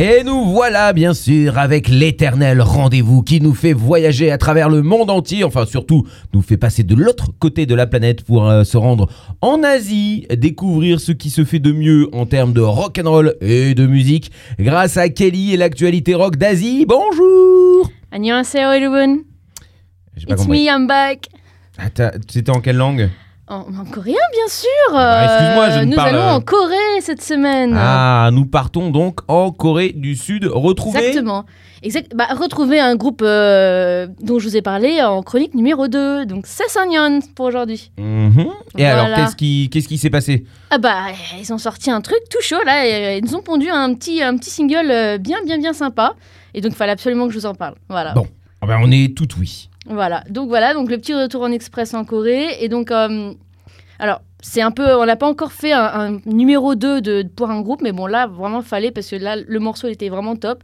Et nous voilà bien sûr avec l'éternel rendez-vous qui nous fait voyager à travers le monde entier, enfin surtout nous fait passer de l'autre côté de la planète pour euh, se rendre en Asie, découvrir ce qui se fait de mieux en termes de rock and roll et de musique grâce à Kelly et l'actualité rock d'Asie. Bonjour everyone. It's me, I'm back. Ah, c'était en quelle langue? En, en coréen, bien sûr. bah, excuse-moi, je Euh, ne Nous parle- allons en Corée cette semaine. Ah, nous partons donc en Corée du Sud retrouver. Exactement. Exact. Bah, retrouver un groupe euh, dont je vous ai parlé en chronique numéro 2. Donc, c'est Sonyeon pour aujourd'hui. Mhm. Et alors, qu'est-ce qui, qu'est-ce qui s'est passé? Ah bah, ils ont sorti un truc tout chaud là. et, euh, ils nous ont pondu un petit, un petit single euh, bien, bien, bien sympa. Et donc, il fallait absolument que je vous en parle. Voilà. Bon. Ah ben, on est tout oui. Voilà, donc voilà, donc le petit retour en express en Corée. Et donc, euh, alors, c'est un peu, on n'a pas encore fait un, numéro 2 de, pour un groupe, mais bon, là, vraiment, fallait, parce que là, le morceau était vraiment top.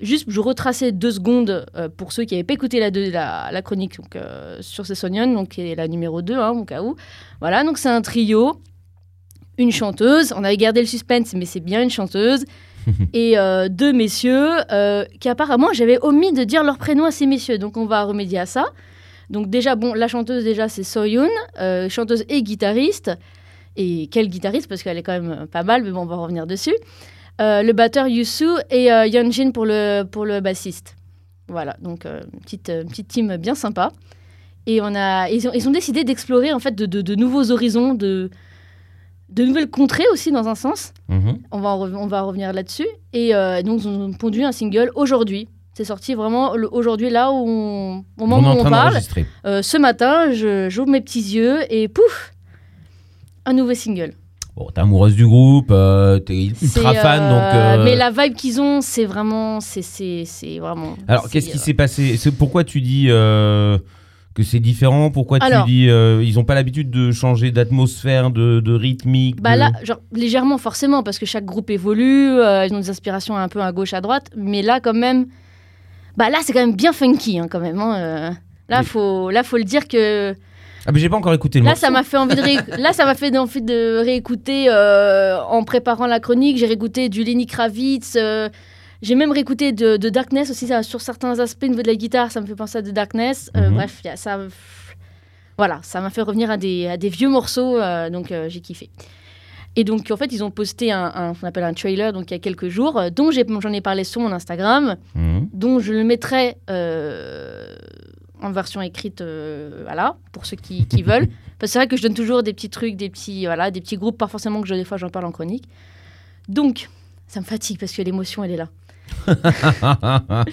Juste, je retraçais deux secondes euh, pour ceux qui n'avaient pas écouté la chronique donc, euh, sur Sessonion, donc qui est la numéro 2, hein, au cas où. Voilà, donc c'est un trio, une chanteuse, on avait gardé le suspense, mais c'est bien une chanteuse, et euh, deux messieurs euh, qui apparemment j'avais omis de dire leur prénom à ces messieurs, donc on va remédier à ça. Donc déjà, bon, la chanteuse déjà c'est Soyoon, euh, chanteuse et guitariste. Et quelle guitariste? Parce qu'elle est quand même pas mal, mais bon, on va revenir dessus. Le batteur Yusu et Yeonjin pour le, pour le bassiste. Voilà, donc une petite, petite team bien sympa. Et on a, ils, ont, ils ont décidé d'explorer en fait de, de- de nouveaux horizons, de, de nouvelles contrées aussi dans un sens. Mhm. On va, on va revenir là-dessus. Et euh, donc, ils ont pondu un single aujourd'hui. C'est sorti vraiment aujourd'hui, là où on, au On moment où parle. Euh, ce matin, je- j'ouvre mes petits yeux et pouf Un nouveau single. Bon, t'es amoureuse du groupe, euh, t'es ultra fan, euh, donc. euh, Mais la vibe qu'ils ont, c'est vraiment. C'est vraiment. Alors, qu'est-ce qui s'est passé? C'est pourquoi tu dis que c'est différent? Pourquoi Alors- tu dis euh, ils ont pas l'habitude de changer d'atmosphère, de, de rythmique Bah de- là, genre, légèrement, forcément, parce que chaque groupe évolue, euh, ils ont des inspirations un peu à gauche, à droite, mais là, quand même, bah là, c'est quand même bien funky, hein, quand même. hein, euh. Là, Mais- faut, là, faut le dire que Ah, mais j'ai pas encore écouté le là, morceau. ça m'a fait envie de, ré- là, ça m'a fait envie de réécouter euh, en préparant la chronique. J'ai réécouté du Lenny Kravitz. J'ai même réécouté de, de Darkness aussi, ça, sur certains aspects au niveau de la guitare, ça me fait penser à de Darkness. Euh, Mhm. Bref, a- ça, voilà, ça m'a fait revenir à des, à des vieux morceaux, euh, donc euh, j'ai kiffé. Et donc, en fait, ils ont posté un, qu'on appelle un trailer, donc il y a quelques jours, dont j'en ai parlé sur mon Instagram, Mhm. dont je le mettrai en version écrite, euh, voilà, pour ceux qui, qui veulent. Parce que c'est vrai que je donne toujours des petits trucs, des petits, voilà, des petits groupes, pas forcément que je, des fois j'en parle en chronique. Donc, ça me fatigue parce que l'émotion, elle est là. ah,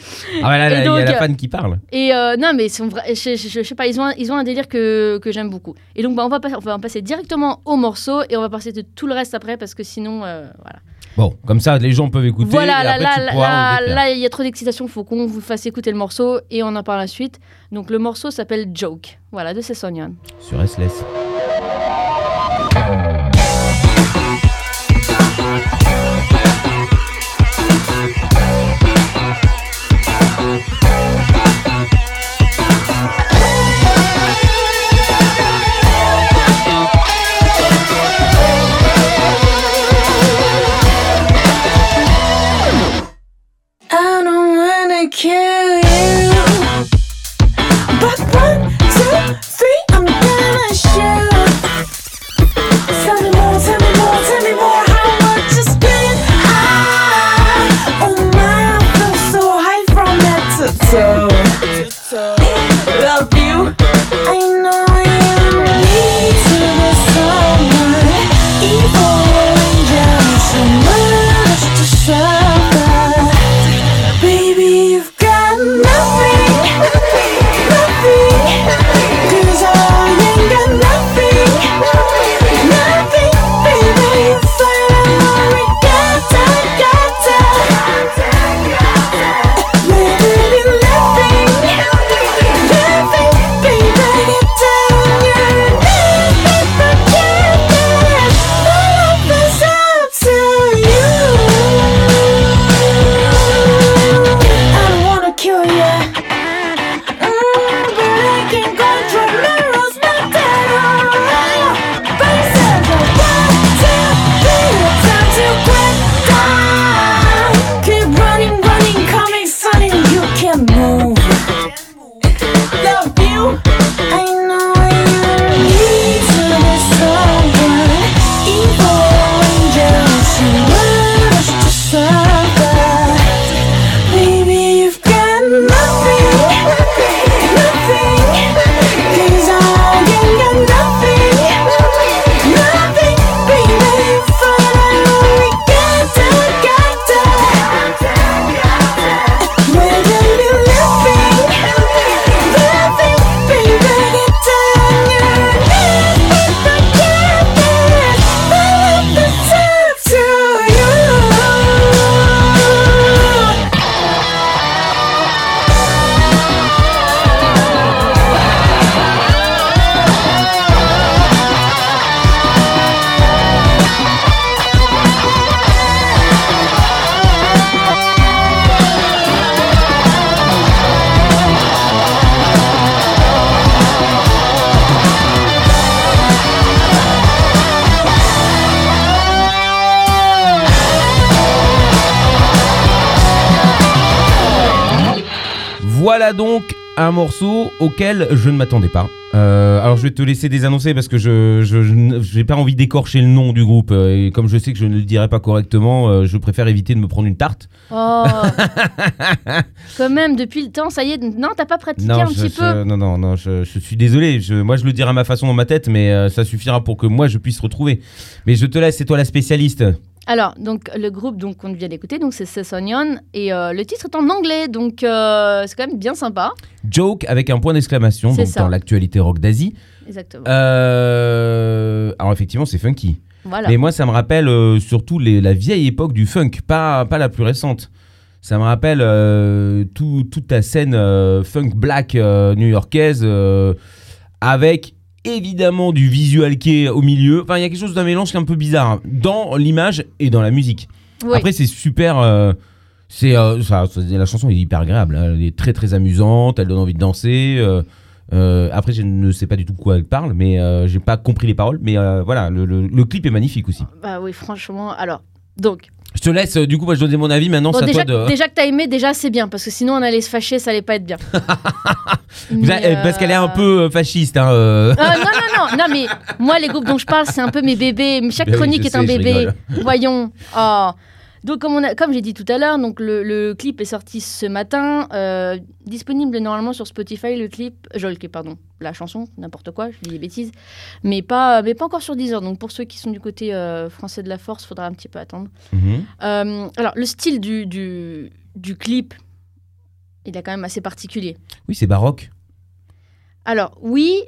bah là, il y a la fan qui parle. Et euh, non, mais sont vra- je, je- je sais pas, ils ont un, ils ont un délire que, que j'aime beaucoup. Et donc, bah, on, va on va passer directement au morceau et on va passer de tout le reste après parce que sinon, euh, voilà. Bon, comme ça, les gens peuvent écouter. Voilà, et là, après, là, tu là, là, en il y a trop d'excitation, faut qu'on vous fasse écouter le morceau et on en parle la suite. Donc, le morceau s'appelle Joke, voilà, de Sessonian. Sur SLS. Donc un morceau auquel je ne m'attendais pas. Euh, alors je vais te laisser désannoncer parce que je je- je n- j'ai pas envie d'écorcher le nom du groupe euh, et comme je sais que je ne le dirai pas correctement, euh, je préfère éviter de me prendre une tarte. Oh Quand même, depuis le temps, ça y est. Non, t'as pas pratiqué un je- petit peu non non non, je, suis désolé. Moi je le dirai à ma façon dans ma tête, mais ça suffira pour que moi je puisse retrouver. Mais je te laisse, c'est toi la spécialiste. Alors, donc le groupe donc qu'on vient d'écouter, donc c'est Sessonion et euh, le titre est en anglais, donc euh, c'est quand même bien sympa. Joke avec un point d'exclamation C'est donc ça. dans l'actualité rock d'Asie. Exactement. Euh, alors effectivement c'est funky. voilà. Mais moi, ça me rappelle surtout les- la vieille époque du funk, pas, pas la plus récente. Ça me rappelle tout- toute ta scène funk black new-yorkaise, avec évidemment du visual kei au milieu. Enfin, il y a quelque chose d'un mélange qui est un peu bizarre hein, dans l'image et dans la musique. Oui. Après, c'est super. euh, c'est euh, ça, ça- la chanson est hyper agréable. hein. Elle est très très amusante. Elle donne envie de danser. euh, après, je ne sais pas du tout quoi elle parle, mais j'ai pas compris les paroles. Mais voilà, le, le- le clip est magnifique aussi. Bah oui, franchement. Alors, donc. Je te laisse. euh, du coup, moi, je donner mon avis. Maintenant, Bon, c'est à déjà, toi de. déjà que t'as aimé, déjà c'est bien, parce que sinon on allait se fâcher, ça allait pas être bien. Mais, Parce qu'elle est un euh, peu euh, fasciste. Hein, euh. Ah, non, non, non, non, mais moi, les groupes dont je parle, c'est un peu mes bébés. Chaque Ben oui, chronique est un sais, bébé. Voyons. Oh. Donc, comme, on a- comme j'ai dit tout à l'heure, donc le, le clip est sorti ce matin, euh, disponible normalement sur Spotify. Le clip, clip, pardon, la chanson, n'importe quoi, je dis des bêtises, mais pas, mais pas encore sur Deezer. Donc, pour ceux qui sont du côté euh, français de la force, faudra un petit peu attendre. Mhm. Euh, alors, le style du, du, du clip, il est quand même assez particulier. Oui, c'est baroque. Alors, oui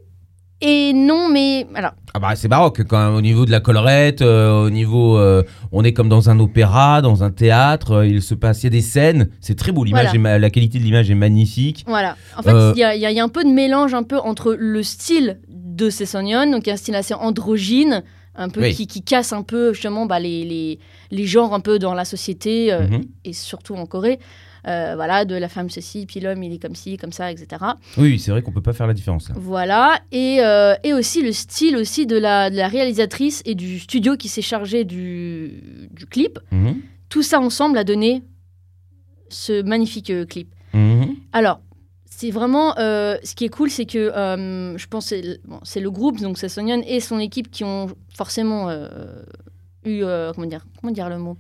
et non, mais alors. Ah bah c'est baroque quand même au niveau de la collerette, euh, au niveau euh, on est comme dans un opéra, dans un théâtre, euh, il se passe il y a des scènes, c'est très beau l'image Voilà. la qualité de l'image est magnifique. Voilà. En fait, il y, a, y y un peu de mélange un peu entre le style de Sessonion, donc un style assez androgyne, un peu Oui. qui, qui casse un peu justement bah, les, les, les genres un peu dans la société Mhm. et surtout en Corée. Euh, voilà, de la femme ceci, puis l'homme il est comme ci, comme ça, etc. Oui, c'est vrai qu'on peut pas faire la différence là. Voilà, et, euh, et aussi le style aussi de la, de la réalisatrice et du studio qui s'est chargé du, du clip. Mhm. Tout ça ensemble a donné ce magnifique euh, clip. Mhm. Alors, c'est vraiment. euh, ce qui est cool, c'est que euh, je pense que c'est le- bon, c'est le groupe, donc c'est Sonyeon et son équipe qui ont forcément euh, eu. comment, dire, comment dire le mot?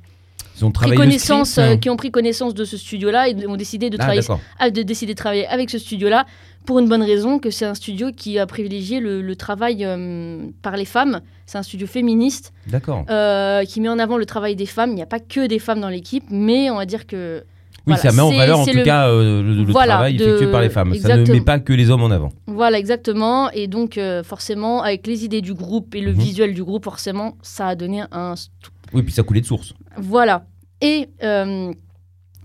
Ils ont pris travaillé connaissance, script, euh, hein. Qui ont pris connaissance de ce studio-là et ont décidé de, Ah, travailler, de décider de travailler avec ce studio-là pour une bonne raison que c'est un studio qui a privilégié le, le travail euh, par les femmes. C'est un studio féministe D'accord. euh, qui met en avant le travail des femmes. Il n'y a pas que des femmes dans l'équipe, mais on va dire que. Oui, voilà, ça met en valeur en tout le- cas euh, le, le Voilà, travail de- effectué par les femmes. Ça ne met pas que les hommes en avant. Voilà, exactement. Et donc, euh, forcément, avec les idées du groupe et le Mhm. visuel du groupe, forcément, ça a donné un. Oui, puis ça coulait de source. Voilà. Et euh,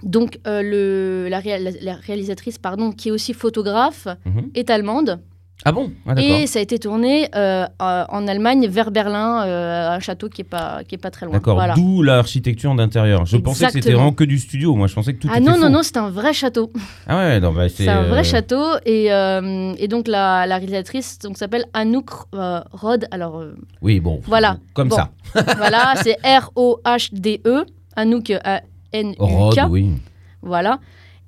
donc, euh, le, la, réal- la- la réalisatrice, pardon, qui est aussi photographe, Mhm. est allemande. Ah bon? Ah et ça a été tourné euh, en Allemagne, vers Berlin, euh, un château qui est pas, qui est pas très loin. D'accord, Voilà. d'où l'architecture d'intérieur. Je pensais que c'était vraiment que du studio. Moi, je pensais que tout Ah était non, faux. non, non, c'est un vrai château. Ah ouais, non, bah, C'est un euh, vrai château. Et, et donc, la, la réalisatrice donc, s'appelle Anouk Rod. Alors, Oui, bon. Voilà. Comme Bon. ça. voilà, c'est R-O-H-D-E. Anouk, A-N-U-K. Rod, oui. Voilà.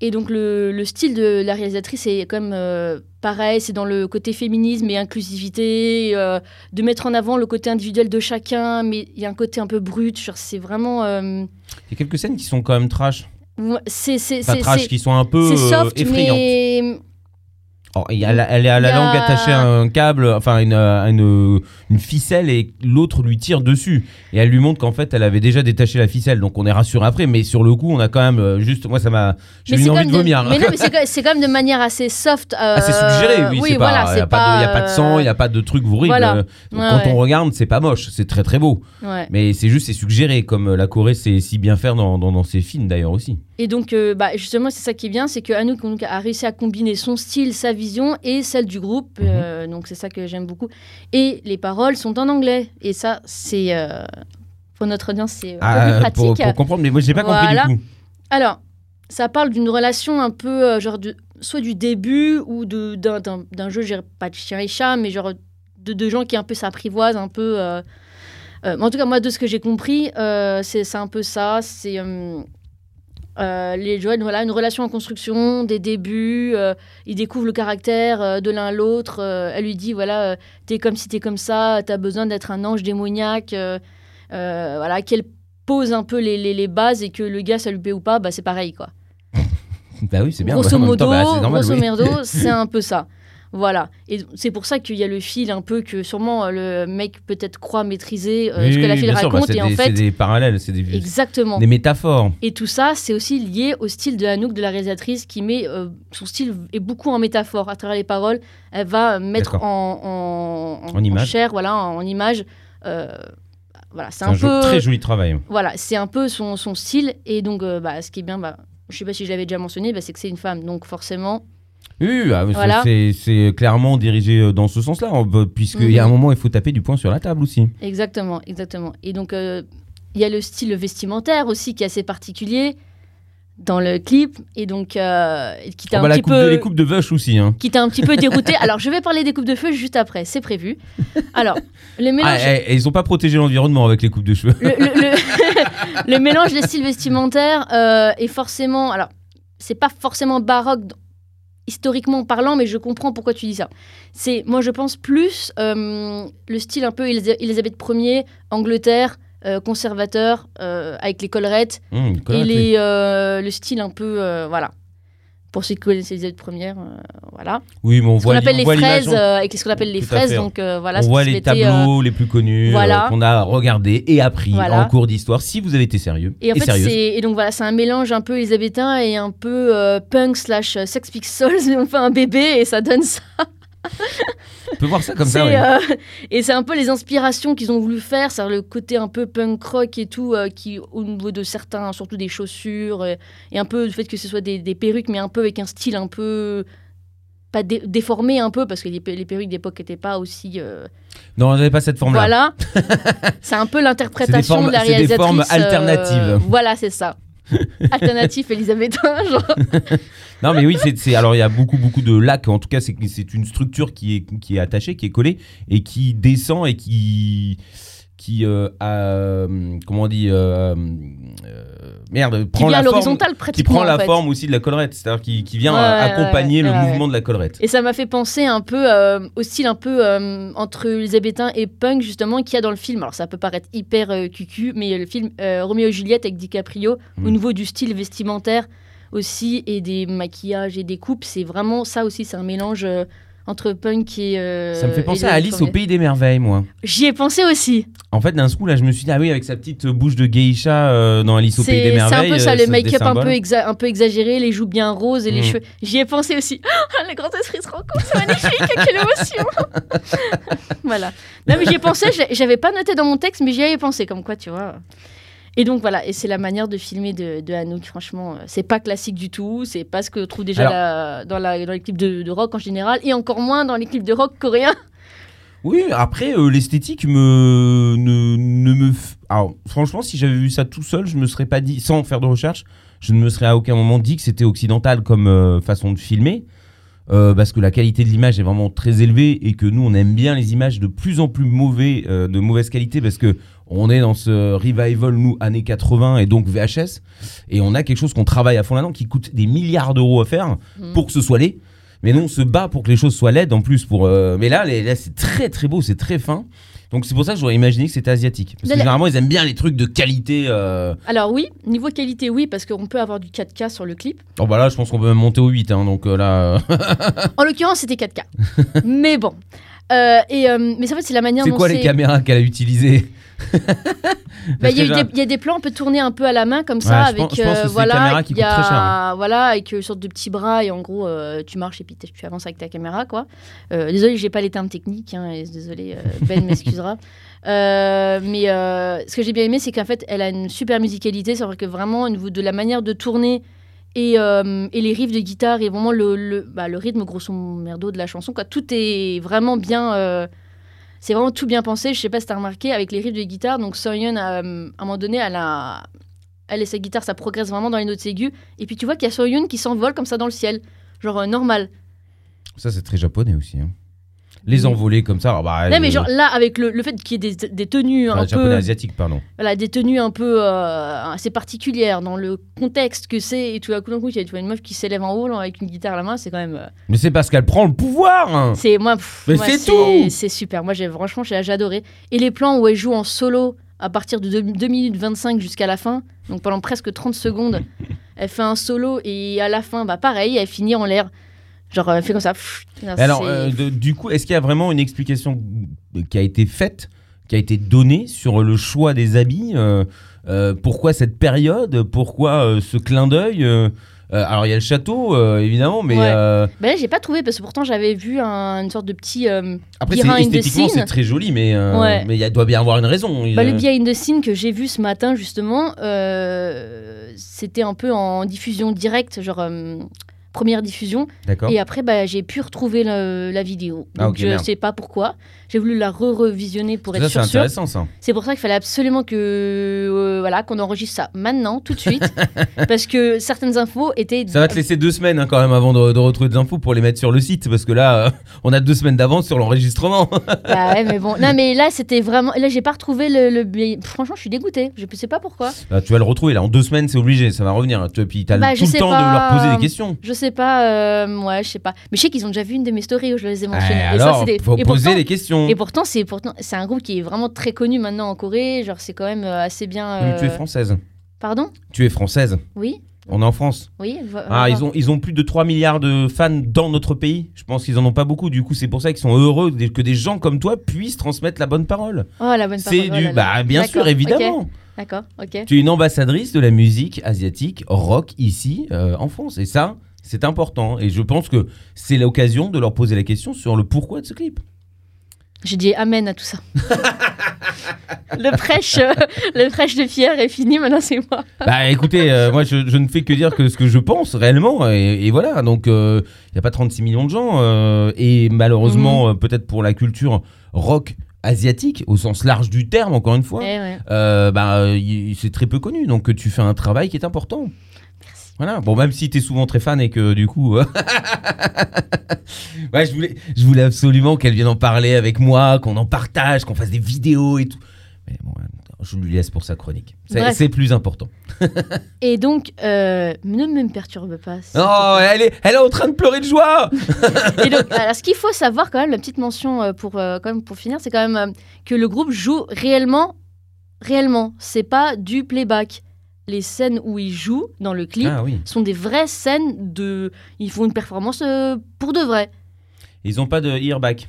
Et donc, le, le style de la réalisatrice est comme euh, pareil, c'est dans le côté féminisme et inclusivité, euh, de mettre en avant le côté individuel de chacun, mais il y a un côté un peu brut. C'est vraiment. euh, Il y a quelques scènes qui sont quand même trash. c'est trash, qui sont un peu euh, soft, effrayantes. mais. Oh, il y a la- elle langue attachée à un câble, enfin une, à une, une ficelle, et l'autre lui tire dessus. Et elle lui montre qu'en fait, elle avait déjà détaché la ficelle. Donc on est rassuré après. Mais sur le coup, on a quand même euh, juste. Moi, ça m'a. J'ai eu envie de vomir. Mais non, mais c'est quand, même de manière assez soft. euh, c'est suggéré, oui. voilà, il n'y a, pas de- il y a pas de sang, il n'y a pas de truc horrible. Voilà. Euh, donc Ouais, quand ouais. on regarde, c'est pas moche, c'est très très beau. Ouais. Mais c'est juste, c'est suggéré, comme euh, la Corée sait si bien faire dans, dans, dans ses films d'ailleurs aussi. Et donc, euh, bah, justement, c'est ça qui est bien, c'est que a réussi à combiner son style, sa vision et celle du groupe. Mhm. euh, donc, c'est ça que j'aime beaucoup. Et les paroles sont en anglais. Et ça, c'est. euh, pour notre audience, c'est euh, Ah, pratique. pour, pour comprendre, mais moi j'ai pas Voilà. compris du coup. Alors, ça parle d'une relation un peu, euh, genre, de, soit du début ou de- d'un jeu, je dirais pas de chien et chat, mais genre de, de gens qui un peu s'apprivoisent, un peu. en tout cas, moi, de ce que j'ai compris, c'est c'est un peu ça. C'est. Euh, les jeunes, voilà, une relation en construction, des débuts, euh, ils découvrent le caractère euh, de l'un à l'autre. euh, elle lui dit, voilà, t'es comme si t'es comme ça, t'as besoin d'être un ange démoniaque. voilà, qu'elle pose un peu les, les- les bases et que le gars, ça lui plaît ou pas, bah, c'est pareil, quoi. Bah oui, c'est bien. Grosso modo, bah, oui. c'est un peu ça. Voilà. Et c'est pour ça qu'il y a le fil un peu que sûrement euh, le mec peut-être croit maîtriser euh, Oui, ce que la fille bien sûr, bah, raconte. c'est et en des- fait, c'est des parallèles, c'est des, exactement. des métaphores. Et tout ça, c'est aussi lié au style de Anouk, de la réalisatrice, qui met euh, son style est beaucoup en métaphore à travers les paroles. Elle va mettre en, en, En image. chair, voilà, en, en image. euh, voilà, c'est un, peu, très joli travail. voilà, c'est un peu son, son style. Et donc, bah, ce qui est bien, bah, je sais pas si je l'avais déjà mentionné, bah, c'est que c'est une femme, donc forcément. Oui, oui, ah, c'est- Voilà. c'est c'est clairement dirigé euh, dans ce sens-là, hein, puisqu'il y a un Mhm. moment, il faut taper du poing sur la table aussi. Exactement, exactement. Et donc, euh, il y a le style vestimentaire aussi qui est assez particulier dans le clip. Et donc, euh, qui t'a Ah un bah, petit coupe peu. de, les coupes de Vush aussi. Hein. qui t'a un petit peu dérouté. Alors, je vais parler des coupes de feu juste après, c'est prévu. Alors, le Ah, mélange, et, et ils ont pas protégé l'environnement avec les coupes de cheveux. le, le- le- le mélange des styles vestimentaires euh, est forcément. Alors, c'est pas forcément baroque historiquement parlant, mais je comprends pourquoi tu dis ça. C'est, moi, je pense plus euh, le style un peu Élisabeth Ier, Angleterre. euh, conservateur euh, avec les collerettes Hum, et les, le style un peu voilà pour ceux qui connaissent Élisabeth Ier euh, voilà Oui, mais on ce voit, appelle on les voit fraises euh, avec ce qu'on appelle les Tout fraises donc euh, voilà on ce voit les mettait, euh, tableaux les plus connus euh, voilà. qu'on a regardés et appris Voilà. en cours d'histoire si vous avez été sérieux et en fait et donc voilà c'est un mélange un peu élisabétain et un peu punk slash Sex Pistols mais on fait un bébé et ça donne ça On peut voir ça comme ça. oui. euh, et c'est un peu les inspirations qu'ils ont voulu faire c'est le côté un peu punk rock et tout euh, qui au niveau de certains surtout des chaussures euh, et un peu le fait que ce soit des, des perruques mais un peu avec un style un peu pas dé- déformé un peu parce que les, pe- les perruques d'époque n'étaient pas aussi euh, Non, j'avais pas cette forme-là. Voilà. c'est un peu l'interprétation de la c'est des réalisatrice. formes alternatives. voilà, c'est ça. Alternatif élisabétain, genre. Non, mais oui, c'est alors il y a beaucoup beaucoup de lacs. En tout cas, c'est c'est une structure qui est qui est attachée, qui est collée et qui descend et qui qui euh, a, euh, comment on dit euh, euh, merde prend la forme qui prend la en fait. forme aussi de la collerette, c'est-à-dire qui, qui vient Ouais, ouais, accompagner ouais, le mouvement de la collerette. Et ça m'a fait penser un peu au style un peu entre élisabétain et punk, justement, qu'il y a dans le film. Alors, ça peut paraître hyper cucu, mais le film Roméo et Juliette avec DiCaprio, Mm. au niveau du style vestimentaire aussi, et des maquillages et des coupes, c'est vraiment ça aussi, c'est un mélange entre punk et. euh, Ça me fait penser à Alice au pays des merveilles, moi. J'y ai pensé aussi. En fait, d'un coup, là, je me suis dit, ah oui, avec sa petite bouche de geisha euh, dans Alice au pays des C'est c'est un merveilles. peu ça, euh, le make-up un peu, un exagéré, les joues bien roses et les Mm. cheveux. J'y ai pensé aussi. Les grands esprits se rencontrent, c'est magnifique, quelle émotion Voilà. Non, mais j'y ai pensé, j'avais pas noté dans mon texte, mais j'y avais pensé, comme quoi, tu vois. Et donc voilà, et c'est la manière de filmer de, de Anouk, franchement, euh, c'est pas classique du tout, c'est pas ce que trouve déjà Alors- la- dans, la, dans les clips de, de rock en général, et encore moins dans les clips de rock coréens. Oui, après, euh, l'esthétique me, ne, ne me. f- Alors, franchement, si j'avais vu ça tout seul, je me serais pas dit, sans faire de recherche, je ne me serais à aucun moment dit que c'était occidental comme euh, façon de filmer. Euh, parce que la qualité de l'image est vraiment très élevée et que nous on aime bien les images de plus en plus mauvais, euh, de mauvaise qualité parce que on est dans ce revival nous années 80 et donc VHS et on a quelque chose qu'on travaille à fond là-dedans qui coûte des milliards d'euros à faire Mm. pour que ce soit laid. Mais nous, on se bat pour que les choses soient laides en plus. Pour, euh, Mais là, les- là c'est très très beau, c'est très fin. Donc c'est pour ça que j'aurais imaginé que c'était asiatique. Parce que généralement, ils aiment bien les trucs de qualité. euh. Alors oui, niveau qualité, oui, parce qu'on peut avoir du 4K sur le clip. Oh bah là, je pense qu'on peut même monter au 8. hein, donc euh, là, En l'occurrence, c'était 4K. mais bon. Euh, et, euh, mais en fait, c'est la manière c'est quoi les caméras qu'elle a utilisées? Bah, Il y, a des- il y a des plans, on peut tourner un peu à la main comme Ouais, ça, je avec pense- je pense que euh, voilà, il y a- cher, hein. voilà, avec une sorte de petits bras et en gros euh, tu marches et puis tu avances avec ta caméra quoi. Euh, désolé, j'ai pas les termes techniques, hein, et désolé, euh, Ben m'excusera. Euh, mais ce que j'ai bien aimé, c'est qu'en fait, elle a une super musicalité, c'est vrai que vraiment au niveau de la manière de tourner. Et, euh, et les riffs de guitare et vraiment le, le, bah, le rythme grosso merdo de la chanson quoi tout est vraiment bien euh, c'est vraiment tout bien pensé. Je sais pas si t'as remarqué avec les riffs de guitare. Donc Soyeon, à, à un moment donné, elle a, elle et sa guitare, ça progresse vraiment dans les notes aiguës. Et puis tu vois qu'il y a Soyeon qui s'envole comme ça dans le ciel, genre euh, normal. Ça, c'est très japonais aussi. hein. Les envoler comme ça. ah Bah, Non, mais genre là, avec le, le fait qu'il y ait des, des tenues enfin, un japonais peu. asiatique, pardon. Voilà, des tenues un peu euh, assez particulières dans le contexte que c'est. Et tout à coup, d'un coup, tu vois une meuf qui s'élève en haut là, avec une guitare à la main, c'est quand même. euh, Mais c'est parce qu'elle prend le pouvoir. hein. C'est moi, pff, Mais c'est tout C'est super. Moi, j'ai franchement, j'ai j'ai adoré. Et les plans où elle joue en solo à partir de 2, minutes 25 jusqu'à la fin, donc pendant presque 30 secondes, elle fait un solo et à la fin, bah pareil, elle finit en l'air. Genre, elle fait comme ça. pff, Alors, euh, de- du coup, est-ce qu'il y a vraiment une explication qui a été faite, qui a été donnée sur le choix des habits euh, euh, Pourquoi cette période Pourquoi euh, ce clin d'œil euh, euh, Alors, il y a le château, euh, évidemment, mais Ouais. euh, là, j'ai pas trouvé parce que pourtant j'avais vu un- une sorte de petit. euh, après, c'est- esthétiquement, c'est très joli, mais euh, Ouais. mais il doit bien avoir une raison. Bah, le behind the scene que j'ai vu ce matin, justement, euh, c'était un peu en diffusion directe, genre euh, première diffusion. Et après, bah, j'ai pu retrouver le- la vidéo. Ah, Donc je sais pas pourquoi. J'ai voulu la re-revisionner pour être c'est sûr. sûr. intéressant, ça. C'est pour ça qu'il fallait absolument que euh, voilà qu'on enregistre ça maintenant, tout de suite, parce que certaines infos étaient. Ça va te laisser deux semaines hein, quand même avant de, de retrouver des infos pour les mettre sur le site, parce que là, euh, on a deux semaines d'avance sur l'enregistrement. Bah ouais, mais bon. Non, mais là, c'était vraiment. Là, j'ai pas retrouvé le. le- Franchement, je suis dégoûtée. Je sais pas pourquoi. Là, tu vas le retrouver, là, en deux semaines, c'est obligé, ça va revenir. Tu- Puis t'as Bah, tout le temps de leur poser des questions. Je sais pas. euh, ouais, je sais pas. Mais je sais qu'ils ont déjà vu une de mes stories où je les ai mentionnées. Eh, Et ça, alors, c'était- faut et poser pourtant- les questions. Et pourtant, c'est pourtant c'est un groupe qui est vraiment très connu maintenant en Corée. Genre, c'est quand même euh, assez bien. Mais Tu es euh, française. Pardon? Tu es française. Oui, On est en France. oui. Ah, ils ont, ils ont plus de 3 milliards de fans dans notre pays. Je pense qu'ils en ont pas beaucoup. Du coup, c'est pour ça qu'ils sont heureux que des gens comme toi puissent transmettre la bonne parole. Oh la bonne parole. C'est oh du. Bah, bien sûr, évidemment. D'accord, ok. Tu es une ambassadrice de la musique asiatique rock ici euh, en France. Et ça, c'est important. Et je pense que c'est l'occasion de leur poser la question sur le pourquoi de ce clip. J'ai dit amen à tout ça. le prêche, euh, le prêche de Pierre est fini. Maintenant, c'est moi. Bah écoutez, euh, moi je, je ne fais que dire que ce que je pense réellement, et, et voilà, donc il n'y a pas 36 millions de gens, euh, et malheureusement, euh, peut-être pour la culture rock asiatique, au sens large du terme, encore une fois, Eh ouais. euh, bah, euh, c'est très peu connu, donc tu fais un travail qui est important. Voilà, bon, même si tu es souvent très fan et que du coup. euh, ouais, je voulais, je voulais absolument qu'elle vienne en parler avec moi, qu'on en partage, qu'on fasse des vidéos et tout. Mais bon, je lui laisse pour sa chronique. C'est plus important. Et donc, euh, ne me perturbe pas. te Oh, elle est, elle est en train de pleurer de joie Et donc, alors, ce qu'il faut savoir quand même, la petite mention euh, pour, euh, quand même, pour finir, c'est quand même euh, que le groupe joue réellement, réellement. C'est pas du playback. Les scènes où ils jouent dans le clip Ah oui. sont des vraies scènes de. Ils font une performance euh, pour de vrai. Ils ont pas de earback.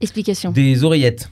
Explication. Des oreillettes.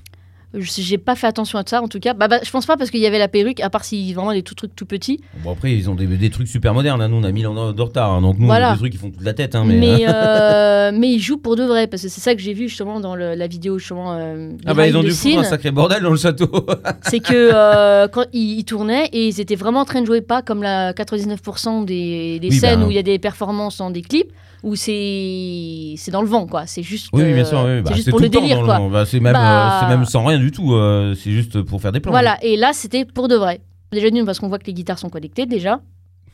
J'ai pas fait attention à ça en tout cas. Bah, bah, je pense pas parce qu'il y avait la perruque, à part si vraiment des tout trucs tout petits. Bon, après, ils ont des, des trucs super modernes. hein. Nous, on a 1000 ans de retard. hein. Donc, nous, on Voilà. a des trucs qui font toute la tête. hein, mais, mais, euh, mais ils jouent pour de vrai parce que c'est ça que j'ai vu justement dans le- la vidéo justement. euh, Ah bah, ils ont dû foutre un sacré bordel dans le château. c'est que euh, quand ils, ils tournaient et ils étaient vraiment en train de jouer pas comme la 99% des, des Oui, scènes bah, où il y a des performances dans des clips où c'est c'est dans le vent quoi c'est juste oui, bien sûr. oui, c'est bah, juste c'est pour le le délire dans quoi le- bah, c'est même, Bah- euh, c'est même sans rien du tout. euh, c'est juste pour faire des plans. voilà et là c'était pour de vrai déjà d'une parce qu'on voit que les guitares sont connectées déjà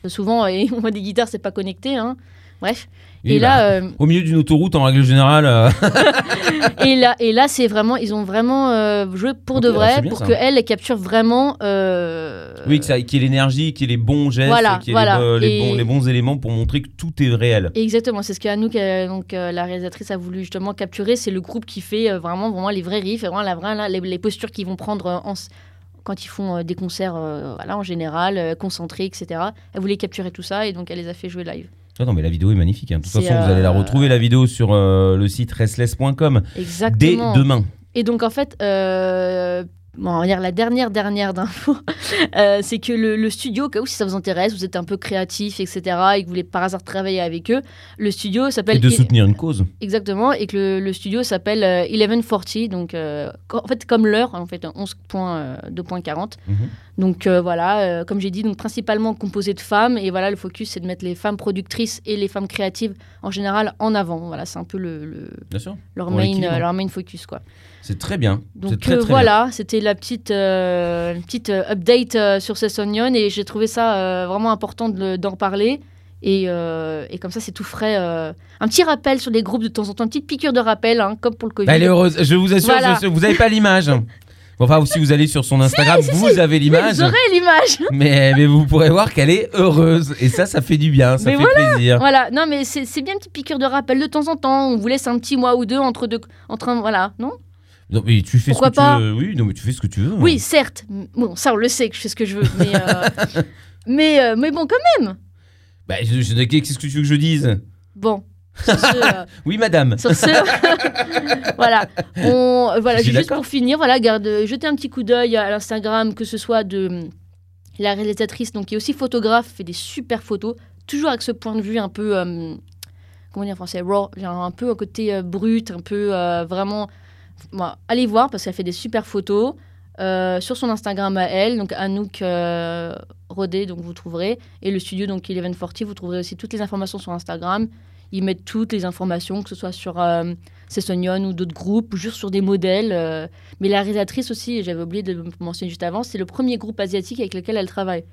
souvent on voit des guitares c'est pas connecté hein. bref Et bah, là euh, Au milieu d'une autoroute, en règle générale. euh, et là et là c'est vraiment ils ont vraiment euh, joué pour de ah, vrai bien, pour ça. que elle elle capture vraiment oui, qu'il y ait l'énergie, qu'il y ait les bons gestes, Voilà, qu'il y ait voilà. les, bons, les bons éléments pour montrer que tout est réel. Exactement, c'est ce qu'Anouk, donc la réalisatrice, a voulu justement capturer. C'est le groupe qui fait vraiment, vraiment les vrais riffs, vraiment la les, les postures qu'ils vont prendre en quand ils font euh, des concerts, euh, voilà, en général, euh, concentrés, etc. Elle voulait capturer tout ça, et donc elle les a fait jouer live. Ah non, mais la vidéo est magnifique. hein. De toute façon, vous allez la euh, retrouver, la vidéo, sur euh, le site restless.com dès demain. Et donc en fait, euh, bon, on va dire la dernière dernière d'info, c'est que le, le studio, au cas où si ça vous intéresse, vous êtes un peu créatif, etc. et que vous voulez par hasard travailler avec eux, le studio s'appelle Et de soutenir une cause. Exactement, et que le, le studio s'appelle euh, 1140, donc en fait comme l'heure, en fait 11.2.40. Mhm. Donc euh, voilà, euh, comme j'ai dit, donc principalement composé de femmes, et voilà le focus c'est de mettre les femmes productrices et les femmes créatives en général en avant. Voilà, c'est un peu le, leur, main, euh, leur main focus quoi. C'est très bien. Donc très, euh, très voilà, c'était la petite, petite update sur ces Onion, et j'ai trouvé ça vraiment important de d'en parler. Et, euh, et comme ça, c'est tout frais. euh, un petit rappel sur les groupes de temps en temps, une petite piqûre de rappel, hein, comme pour le Covid. Bah, Elle est heureuse. Je vous assure, Voilà. je- vous n'avez pas l'image. Enfin, si vous allez sur son Instagram, si, vous si. avez l'image. Vous aurez l'image. Mais, mais vous pourrez voir qu'elle est heureuse. Et ça, ça fait du bien, ça Mais fait plaisir. Voilà, non, mais c'est bien une petite piqûre de rappel de temps en temps. On vous laisse un petit mois ou deux entre deux. Entre, un- voilà, non? Non, mais tu fais Pourquoi ce que pas? tu veux. Oui, non, mais tu fais ce que tu veux. Oui, certes. Bon, ça, on le sait que je fais ce que je veux. Mais, euh, mais, euh, mais bon, quand même. Bah, qu'est-ce que tu veux que je dise? Bon. Sur ce, euh, Oui, madame. Sur ce, voilà, on, voilà juste pour finir, voilà, garde, jetez un petit coup d'œil à l'Instagram, que ce soit de hum, la réalisatrice, donc qui est aussi photographe, fait des super photos, toujours avec ce point de vue un peu, hum, comment dire en français, raw, genre un peu un côté euh, brut, un peu euh, vraiment. Allez voir parce qu'elle fait des super photos. euh, sur son Instagram à elle, donc Anouk euh, Rodet, donc vous trouverez, et le studio, donc Eleven Forty, vous trouverez aussi toutes les informations sur Instagram. Ils mettent toutes les informations, que ce soit sur euh, ou d'autres groupes, ou juste sur des modèles. euh. Mais la réalisatrice aussi, et j'avais oublié de le mentionner juste avant, c'est le premier groupe asiatique avec lequel elle travaille.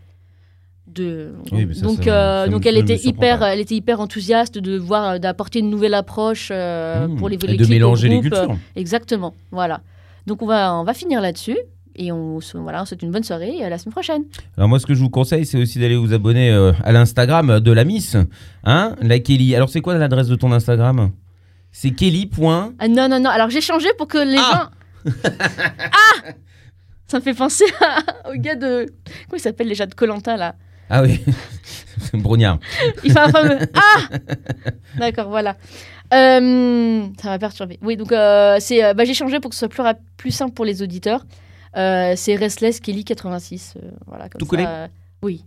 De... Oui, ça, donc, ça- euh, ça donc elle était hyper, pas. elle était hyper enthousiaste de voir, euh, d'apporter une nouvelle approche Mmh. pour les, Et les de clips au mélanger les cultures. Exactement, voilà. Donc on va, on va finir là-dessus et on, voilà, on souhaite une bonne soirée et à la semaine prochaine. Alors moi, ce que je vous conseille, c'est aussi d'aller vous abonner euh, à l'Instagram de la Miss, hein, la Kelly. Alors c'est quoi l'adresse de ton Instagram? C'est Kelly. point- Ah non, non, non, alors j'ai changé pour que les Ah gens... ah Ça me fait penser à- au gars de... Comment il s'appelle déjà de Colanta là? Ah oui, Brognard. Il fait un fameux Ah D'accord, voilà. Euh, ça m'a perturbé. Oui, donc euh, c'est, euh, bah, j'ai changé pour que ce soit plus, plus simple pour les auditeurs. Euh, c'est Restless Kelly 86. euh, voilà, comme Tout ça, collé euh, Oui,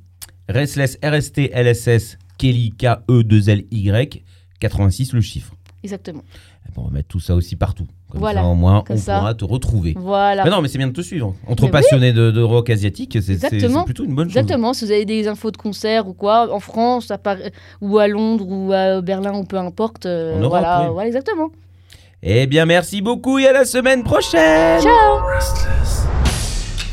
Restless, R-S-T-L-S-S, Kelly, E K-E-2-L-Y, 86 le chiffre. exactement. Et bon, on va mettre tout ça aussi partout. Comme Voilà, ça, au moins, comme on ça. pourra te retrouver. Voilà. Mais non, mais c'est bien de te suivre. Entre Mais oui. passionnés de, de rock asiatique, c'est- plutôt une bonne chose. Exactement, si vous avez des infos de concert ou quoi, en France, à Paris, ou à Londres, ou à Berlin, ou peu importe. euh, En Europe, voilà, oui. voilà, exactement. Eh bien, merci beaucoup et à la semaine prochaine Ciao